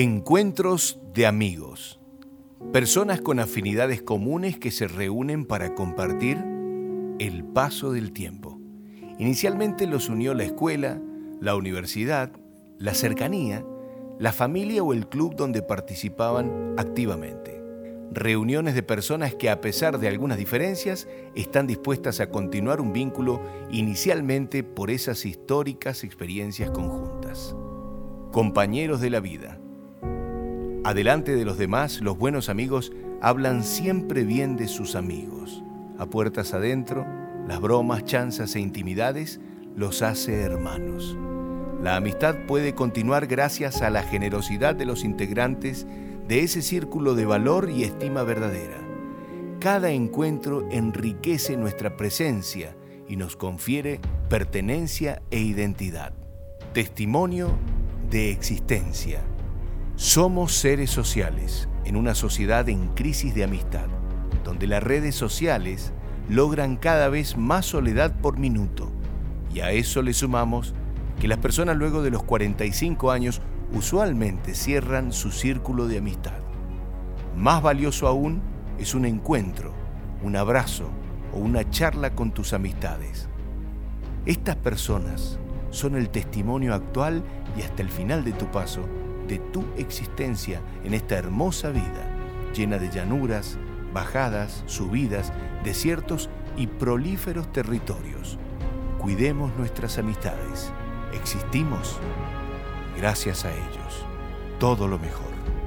Encuentros de amigos. Personas con afinidades comunes que se reúnen para compartir el paso del tiempo. Inicialmente los unió la escuela, la universidad, la cercanía, la familia o el club donde participaban activamente. Reuniones de personas que a pesar de algunas diferencias están dispuestas a continuar un vínculo inicialmente por esas históricas experiencias conjuntas. Compañeros de la vida Adelante de los demás, los buenos amigos hablan siempre bien de sus amigos. A puertas adentro, las bromas, chanzas e intimidades los hace hermanos. La amistad puede continuar gracias a la generosidad de los integrantes de ese círculo de valor y estima verdadera. Cada encuentro enriquece nuestra presencia y nos confiere pertenencia e identidad. Testimonio de existencia. Somos seres sociales en una sociedad en crisis de amistad, donde las redes sociales logran cada vez más soledad por minuto. Y a eso le sumamos que las personas luego de los 45 años usualmente cierran su círculo de amistad. Más valioso aún es un encuentro, un abrazo o una charla con tus amistades. Estas personas son el testimonio actual y hasta el final de tu paso de tu existencia en esta hermosa vida, llena de llanuras, bajadas, subidas, desiertos y prolíferos territorios. Cuidemos nuestras amistades. Existimos gracias a ellos. Todo lo mejor.